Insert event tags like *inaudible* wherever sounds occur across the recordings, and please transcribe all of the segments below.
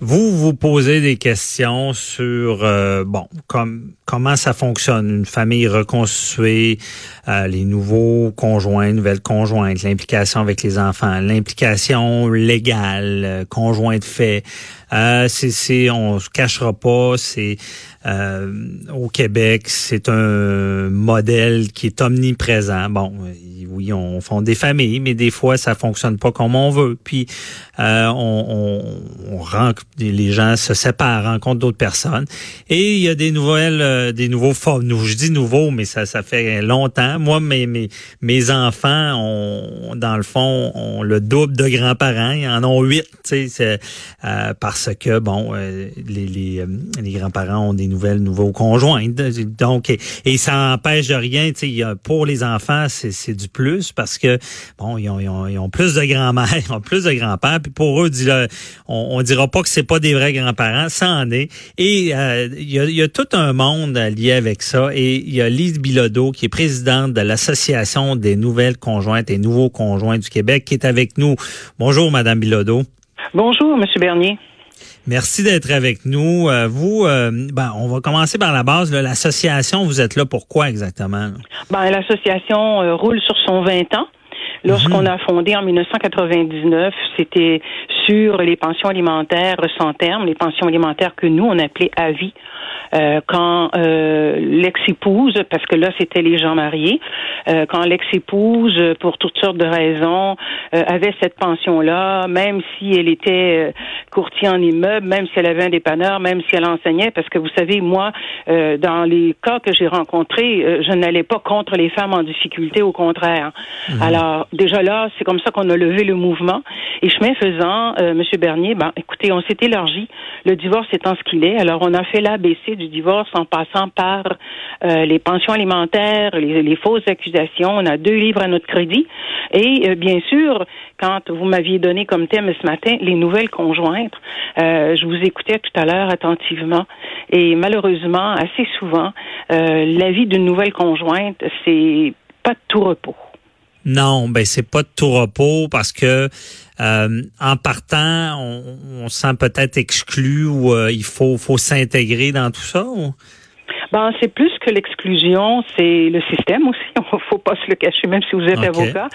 Vous vous posez des questions sur euh, bon comme comment ça fonctionne une famille reconstituée, euh, les nouveaux conjoints, nouvelles conjointes, l'implication avec les enfants, l'implication légale, euh, conjoint de fait. Euh, c'est on se cachera pas, c'est au Québec, c'est un modèle qui est omniprésent. Bon, oui, on fonde des familles, mais des fois ça fonctionne pas comme on veut. Puis on, on, on rencontre les gens se séparent, rencontrent d'autres personnes, et il y a des nouvelles euh, des nouveaux formes. Je dis nouveaux, mais ça, ça fait longtemps. Moi, mes, mes, mes enfants ont, dans le fond, ont le double de grands-parents. Ils en ont huit, tu sais, euh, que, bon, euh, les, les, les grands-parents ont des nouvelles, nouveaux conjoints. Donc, et, ça empêche de rien, pour les enfants, c'est du plus parce que, bon, ils ont, ils ont, plus de grand-mères, ils ont plus de grands-pères, puis pour eux, on, on dira pas que c'est pas des vrais grands-parents, ça en est. Et il y, a, y a tout un monde lié avec ça. Et il y a Lise Bilodeau, qui est présidente de l'Association des nouvelles conjointes et nouveaux conjoints du Québec, qui est avec nous. Bonjour, Madame Bilodeau. Bonjour, Monsieur Bernier. Merci d'être avec nous. Euh, vous, euh, ben, on va commencer par la base. L'association, vous êtes là pourquoi exactement? Ben, l'association euh, roule sur son 20 ans. Lorsqu'on mhm. a fondé en 1999, c'était sur les pensions alimentaires sans terme, les pensions alimentaires que nous, on appelait à vie. Euh, quand euh, l'ex-épouse, parce que là c'était les gens mariés, euh, quand l'ex-épouse, pour toutes sortes de raisons, avait cette pension-là, même si elle était courtier en immeuble, même si elle avait un dépanneur, même si elle enseignait, parce que vous savez, moi, dans les cas que j'ai rencontrés, je n'allais pas contre les femmes en difficulté, au contraire. Mhm. Alors déjà là, c'est comme ça qu'on a levé le mouvement. Et chemin faisant, Monsieur Bernier, ben écoutez, on s'est élargi. Le divorce étant ce qu'il est, alors on a fait l'ABC du divorce en passant par euh, les pensions alimentaires, les, fausses accusations. On a deux livres à notre crédit. Et euh, bien sûr, quand vous m'aviez donné comme thème ce matin les nouvelles conjointes, euh, je vous écoutais tout à l'heure attentivement. Et malheureusement, assez souvent, la vie d'une nouvelle conjointe, c'est pas de tout repos. Non, ben c'est pas de tout repos parce que euh, en partant, on, se sent peut-être exclu ou euh, il faut, faut s'intégrer dans tout ça. Ben, c'est plus que l'exclusion, c'est le système aussi. Il faut pas se le cacher, même si vous êtes avocat.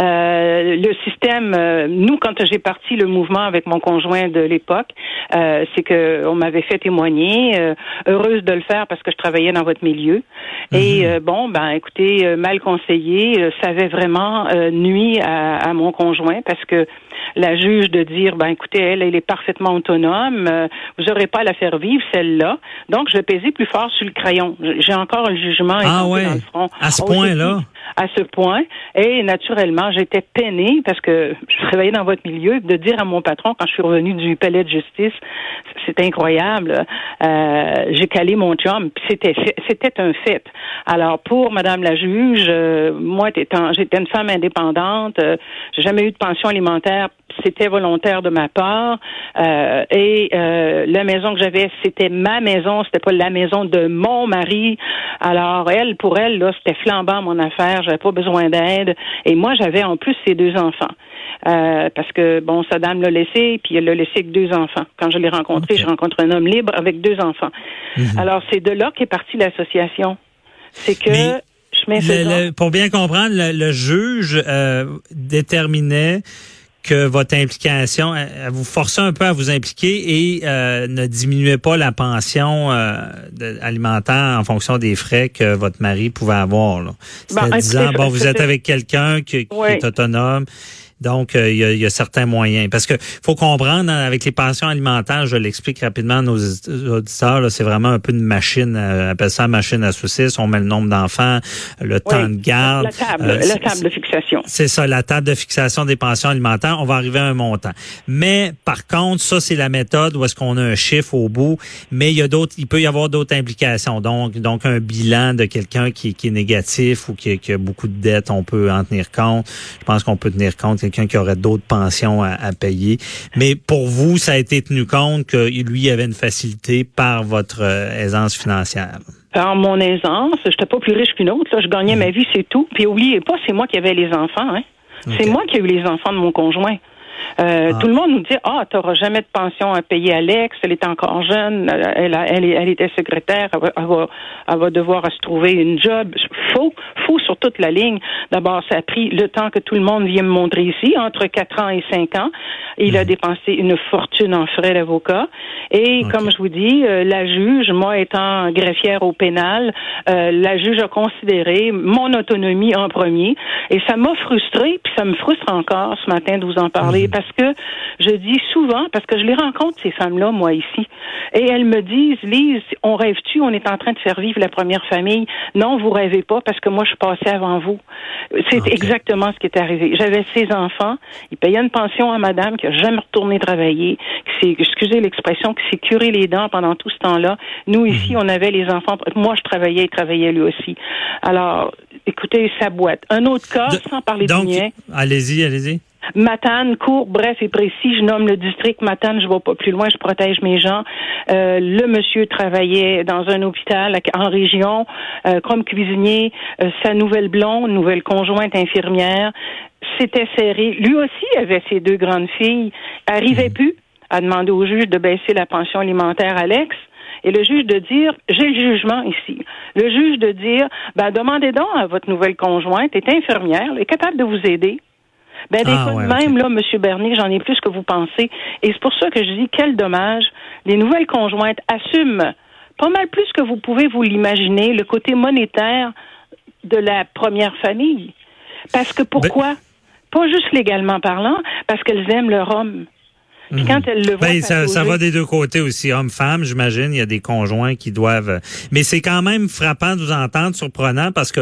Euh, le système, euh, nous, quand j'ai parti le mouvement avec mon conjoint de l'époque, euh, c'est que on m'avait fait témoigner. Euh, heureuse de le faire parce que je travaillais dans votre milieu. Et mhm. bon, ben, écoutez, mal conseillé, ça avait vraiment nuit à, à mon conjoint parce que la juge de dire, ben écoutez, elle, elle est parfaitement autonome, euh, vous n'aurez pas à la faire vivre, celle-là. Donc, je vais peser plus fort sur le crayon. J'ai encore un jugement ah ouais. dans le front. À ce oh, À ce point. Et naturellement, j'étais peinée parce que je travaillais dans votre milieu, de dire à mon patron, quand je suis revenue du palais de justice, c'est incroyable, euh, j'ai calé mon chum, c'était c'était un fait. Alors, pour Madame la juge, euh, moi, j'étais une femme indépendante, euh, j'ai jamais eu de pension alimentaire c'était volontaire de ma part. Euh, et euh, la maison que j'avais, c'était ma maison, c'était pas la maison de mon mari. Alors elle, pour elle, là, c'était flambant mon affaire. J'avais pas besoin d'aide. Et moi, j'avais en plus ces deux enfants. Euh, parce que bon, Saddam l'a laissé, puis elle l'a laissé avec deux enfants. Quand je l'ai rencontré, je rencontre un homme libre avec deux enfants. Mhm. Alors c'est de là qu'est partie l'association. C'est que je pour bien comprendre, le, juge déterminait que votre implication, vous forçait un peu à vous impliquer et euh, ne diminuait pas la pension euh, alimentaire en fonction des frais que votre mari pouvait avoir. Ben, disant, bon, vous êtes avec quelqu'un qui, qui est autonome donc, euh, il y, a, certains moyens. Parce que faut comprendre, hein, avec les pensions alimentaires, je l'explique rapidement à nos auditeurs, c'est vraiment un peu une machine, euh, on appelle ça machine à saucisses. On met le nombre d'enfants, le temps de garde. La table, euh, la table de fixation. C'est ça, la table de fixation des pensions alimentaires. On va arriver à un montant. Mais par contre, ça, c'est la méthode où est-ce qu'on a un chiffre au bout. Mais il y a d'autres, il peut y avoir d'autres implications. Donc, donc un bilan de quelqu'un qui, qui, est négatif ou qui, qui, a beaucoup de dettes, on peut en tenir compte. Je pense qu'on peut tenir compte quelqu'un qui aurait d'autres pensions à, payer. Mais pour vous, ça a été tenu compte que lui avait une facilité par votre aisance financière? Par mon aisance. Je n'étais pas plus riche qu'une autre. Là. Je gagnais ma vie, c'est tout. Puis oubliez pas, c'est moi qui avais les enfants. Hein. C'est moi qui ai eu les enfants de mon conjoint. Euh, ah. Tout le monde nous dit ah tu n'auras jamais de pension à payer Alex, elle est encore jeune, elle, elle, elle était secrétaire, elle va, elle va, devoir se trouver une job. Faux, faux sur toute la ligne. D'abord, ça a pris le temps que tout le monde vient me montrer ici, entre 4 ans et 5 ans. Il a mhm. dépensé une fortune en frais d'avocat. Et comme je vous dis, euh, la juge, moi étant greffière au pénal, euh, la juge a considéré mon autonomie en premier. Et ça m'a frustré, puis ça me frustre encore ce matin de vous en parler. Mhm. Parce que je dis souvent, parce que je les rencontre, ces femmes-là, moi, ici, et elles me disent, Lise, on rêve-tu, on est en train de faire vivre la première famille. Non, vous rêvez pas, parce que moi, je suis passée avant vous. C'est exactement ce qui est arrivé. J'avais six enfants, ils payaient une pension à madame qui a jamais retourné travailler, qui s'est, excusez l'expression, qui s'est curé les dents pendant tout ce temps-là. Nous, ici, mhm. on avait les enfants. Moi, je travaillais, il travaillait lui aussi. Alors, écoutez, sa boîte. Un autre cas, sans parler donc, de mien. Allez-y, allez-y. Matane, court, bref et précis. Je nomme le district Matane, je vais pas plus loin, je protège mes gens. Euh, le monsieur travaillait dans un hôpital en région euh, comme cuisinier. Euh, sa nouvelle blonde, nouvelle conjointe infirmière, s'était serré. Lui aussi avait ses deux grandes filles. Arrivait mhm. plus à demander au juge de baisser la pension alimentaire à l'ex. Et le juge de dire, j'ai le jugement ici. Le juge de dire, ben, demandez donc à votre nouvelle conjointe, est infirmière, elle est capable de vous aider. Ben, des ah, même, là, M. Bernier, j'en ai plus que vous pensez. Et c'est pour ça que je dis, quel dommage. Les nouvelles conjointes assument pas mal plus que vous pouvez vous l'imaginer le côté monétaire de la première famille. Parce que pourquoi? Ben pas juste légalement parlant, parce qu'elles aiment leur homme. Puis mhm. quand elles le voient, ben, ça, ça, va des deux côtés aussi, homme-femme, j'imagine. Il y a des conjoints qui doivent. Mais c'est quand même frappant de vous entendre, surprenant, parce que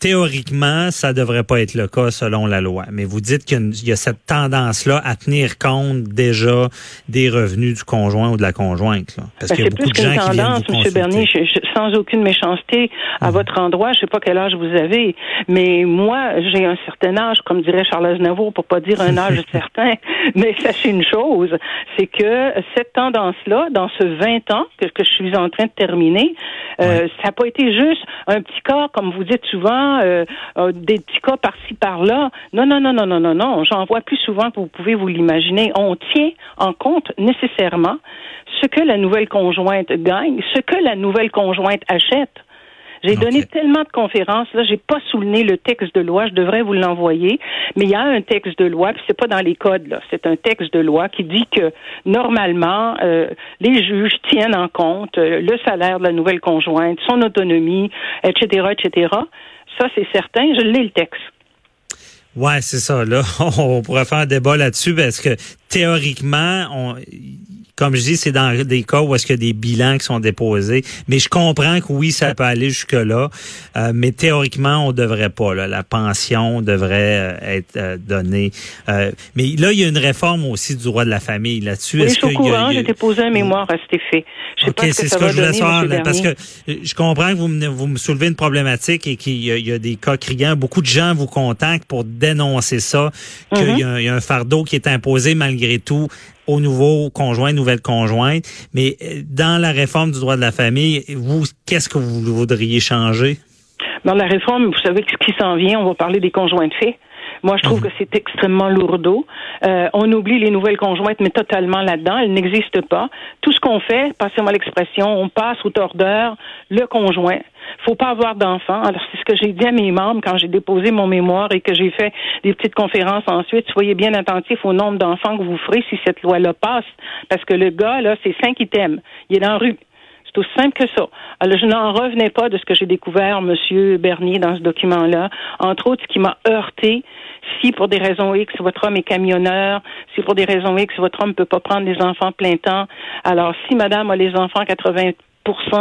théoriquement, ça devrait pas être le cas selon la loi. Mais vous dites qu'il y, a cette tendance-là à tenir compte déjà des revenus du conjoint ou de la conjointe. Là. Parce ben, qu'il y a beaucoup de gens tendance, qui viennent vous. Bernier, sans aucune méchanceté à mhm. votre endroit, je sais pas quel âge vous avez, mais moi, j'ai un certain âge, comme dirait Charles Aznavour, pour pas dire un âge *laughs* certain. Mais sachez une chose, c'est que cette tendance-là, dans ce 20 ans que, que je suis en train de terminer, euh, ça n'a pas été juste un petit cas, comme vous dites souvent, euh, euh, des petits cas par-ci par-là. Non, non, non, non, non, non, non. J'en vois plus souvent que vous pouvez vous l'imaginer. On tient en compte nécessairement ce que la nouvelle conjointe gagne, ce que la nouvelle conjointe achète. J'ai donné tellement de conférences, là, j'ai pas souligné le texte de loi, je devrais vous l'envoyer, mais il y a un texte de loi, puis c'est pas dans les codes, là, c'est un texte de loi qui dit que normalement, euh, les juges tiennent en compte le salaire de la nouvelle conjointe, son autonomie, etc., etc. Ça, c'est certain. Je lis le texte. Ouais, c'est ça. Là, *laughs* on pourrait faire un débat là-dessus parce que théoriquement, on, comme je dis, c'est dans des cas où est-ce qu'il y a des bilans qui sont déposés. Mais je comprends que oui, ça peut aller jusque-là. Euh, mais théoriquement, on devrait pas. Là. La pension devrait euh, être euh, donnée. mais là, il y a une réforme aussi du droit de la famille là-dessus. Oui, je suis au courant. J'ai déposé un mémoire à cet effet. Je sais pas ce que ça va donner, parce que je comprends que vous me, vous me soulevez une problématique et qu'il y, a des cas criants. Beaucoup de gens vous contactent pour dénoncer ça, qu'il y, y, a un fardeau qui est imposé malgré tout aux nouveaux conjoints, nouvelles conjointes. Mais euh, dans la réforme du droit de la famille, vous, qu'est-ce que vous voudriez changer? Dans la réforme, vous savez ce qui s'en vient, on va parler des conjoints de fait. Moi, je trouve mhm. que c'est extrêmement lourdeau. Euh, on oublie les nouvelles conjointes, mais totalement là-dedans. Elles n'existent pas. Tout ce qu'on fait, passez-moi l'expression, on passe au tordeur le conjoint. Faut pas avoir d'enfants. Alors, c'est ce que j'ai dit à mes membres quand j'ai déposé mon mémoire et que j'ai fait des petites conférences ensuite. Soyez bien attentifs au nombre d'enfants que vous ferez si cette loi-là passe. Parce que le gars, là, c'est cinq items. Il est dans la rue. Simple que ça. Alors, je n'en revenais pas de ce que j'ai découvert, Monsieur Bernier, dans ce document-là. Entre autres, ce qui m'a heurté, si pour des raisons X, votre homme est camionneur, si pour des raisons X, votre homme ne peut pas prendre les enfants plein temps, alors si madame a les enfants 80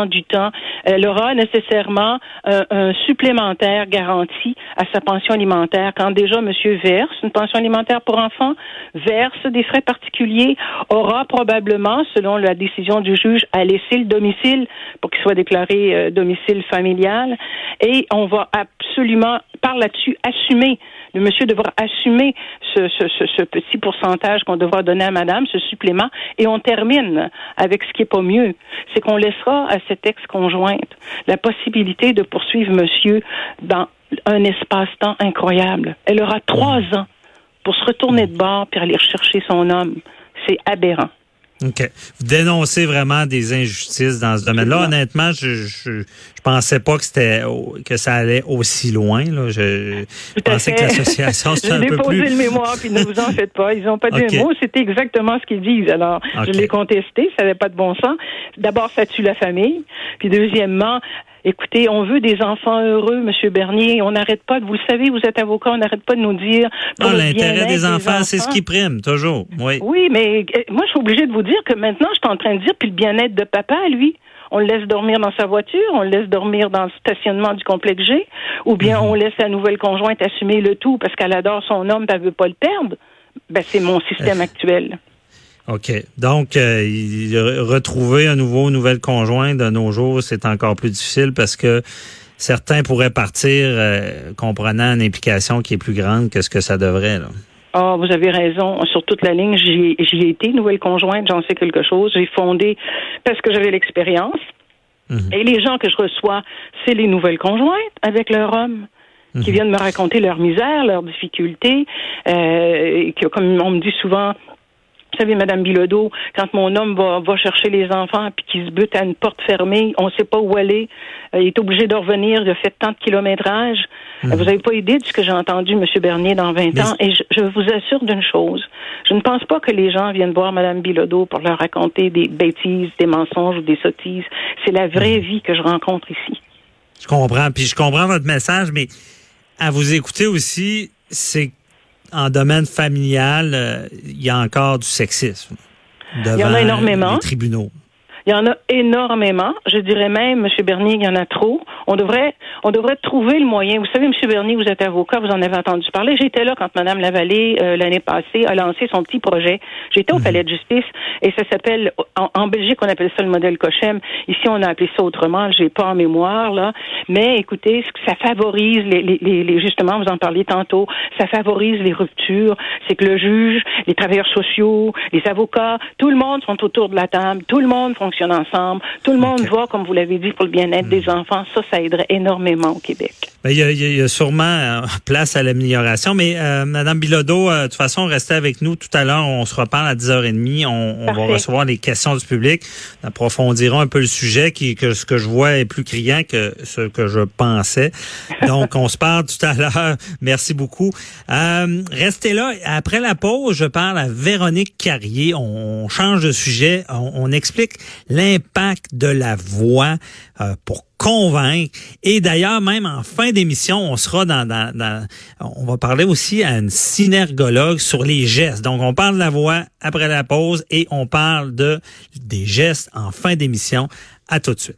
du temps, elle aura nécessairement un, supplémentaire garanti à sa pension alimentaire. Quand déjà monsieur verse une pension alimentaire pour enfants, verse des frais particuliers, aura probablement, selon la décision du juge, à laisser le domicile pour qu'il soit déclaré euh, domicile familial. Et on va absolument, par là-dessus, assumer le monsieur devra assumer ce, ce, ce, ce petit pourcentage qu'on devra donner à madame, ce supplément, et on termine avec ce qui est pas mieux. C'est qu'on laissera à cette ex-conjointe la possibilité de poursuivre monsieur dans un espace-temps incroyable. Elle aura trois ans pour se retourner de bord puis aller rechercher son homme. C'est aberrant. OK. Vous dénoncez vraiment des injustices dans ce domaine-là. Honnêtement, je, je, je pensais pas que c'était que ça allait aussi loin. Là. Je, je pensais que l'association *laughs* c'était un peu plus. J'ai déposé le mémoire, puis ne vous en faites pas. Ils n'ont pas dit *laughs* okay. un mot. C'était exactement ce qu'ils disent. Alors, okay. je l'ai contesté. Ça n'avait pas de bon sens. D'abord, ça tue la famille. Puis deuxièmement, Écoutez, on veut des enfants heureux, Monsieur Bernier. On n'arrête pas, de, vous le savez, vous êtes avocat, on n'arrête pas de nous dire. Non, l'intérêt des, enfants, c'est ce qui prime, toujours. Oui. Oui, mais moi, je suis obligée de vous dire que maintenant, je suis en train de dire, puis le bien-être de papa, lui. On le laisse dormir dans sa voiture, on le laisse dormir dans le stationnement du complexe G, ou bien -hmm. on laisse la nouvelle conjointe assumer le tout parce qu'elle adore son homme, elle veut pas le perdre. Ben, c'est mon système actuel. OK. Donc, euh, retrouver un nouveau, nouvelle conjointe de nos jours, c'est encore plus difficile parce que certains pourraient partir euh, comprenant une implication qui est plus grande que ce que ça devrait. Là. Ah, oh, vous avez raison. Sur toute la ligne, j'y ai été, nouvelle conjointe, j'en sais quelque chose. J'ai fondé parce que j'avais l'expérience. Mm -hmm. Et les gens que je reçois, c'est les nouvelles conjointes avec leur homme qui -hmm. viennent me raconter leur misère, leurs difficultés, euh, qui, comme on me dit souvent, vous savez, Madame Bilodeau, quand mon homme va, va chercher les enfants puis qu'il se bute à une porte fermée, on ne sait pas où aller, euh, il est obligé de revenir, il a fait tant de kilométrage. Mmh. Vous n'avez pas idée de ce que j'ai entendu, M. Bernier, dans 20 Mais... ans. Et je, je vous assure d'une chose. Je ne pense pas que les gens viennent voir Mme Bilodeau pour leur raconter des bêtises, des mensonges ou des sottises. C'est la vraie mmh. vie que je rencontre ici. Je comprends. Puis je comprends votre message, mais à vous écouter aussi, c'est en domaine familial, euh, il y a encore du sexisme devant il y en a énormément. les tribunaux. Il y en a énormément. Je dirais même, M. Bernier, il y en a trop. On devrait, on devrait trouver le moyen. Vous savez, M. Bernier, vous êtes avocat, vous en avez entendu parler. J'étais là quand Mme Lavallée, euh, l'année passée, a lancé son petit projet. J'étais au mmh. palais de justice et ça s'appelle, en, en, Belgique, on appelle ça le modèle Cochem. Ici, on a appelé ça autrement. J'ai pas en mémoire, là. Mais écoutez, ça favorise les, les, les, justement, vous en parliez tantôt, ça favorise les ruptures. C'est que le juge, les travailleurs sociaux, les avocats, tout le monde sont autour de la table. Tout le monde fonctionne ensemble. Tout le monde okay. voit, comme vous l'avez dit, pour le bien-être mmh. des enfants. Ça, ça aiderait énormément au Québec. Ben, il, y a, il y a sûrement place à l'amélioration. Mais euh, Madame Bilodeau, euh, de toute façon, restez avec nous tout à l'heure. On se reparle à 10h30. On, on va recevoir les questions du public. On approfondirons un peu le sujet qui que ce que je vois est plus criant que ce que je pensais. Donc, on se parle tout à l'heure. Merci beaucoup. Euh, restez là. Après la pause, je parle à Véronique Carrier. On change de sujet. On, on explique l'impact de la voix euh, pour convaincre. Et d'ailleurs, même en fin d'émission, on sera dans, on va parler aussi à une synergologue sur les gestes. Donc, on parle de la voix après la pause et on parle de des gestes en fin d'émission. À tout de suite.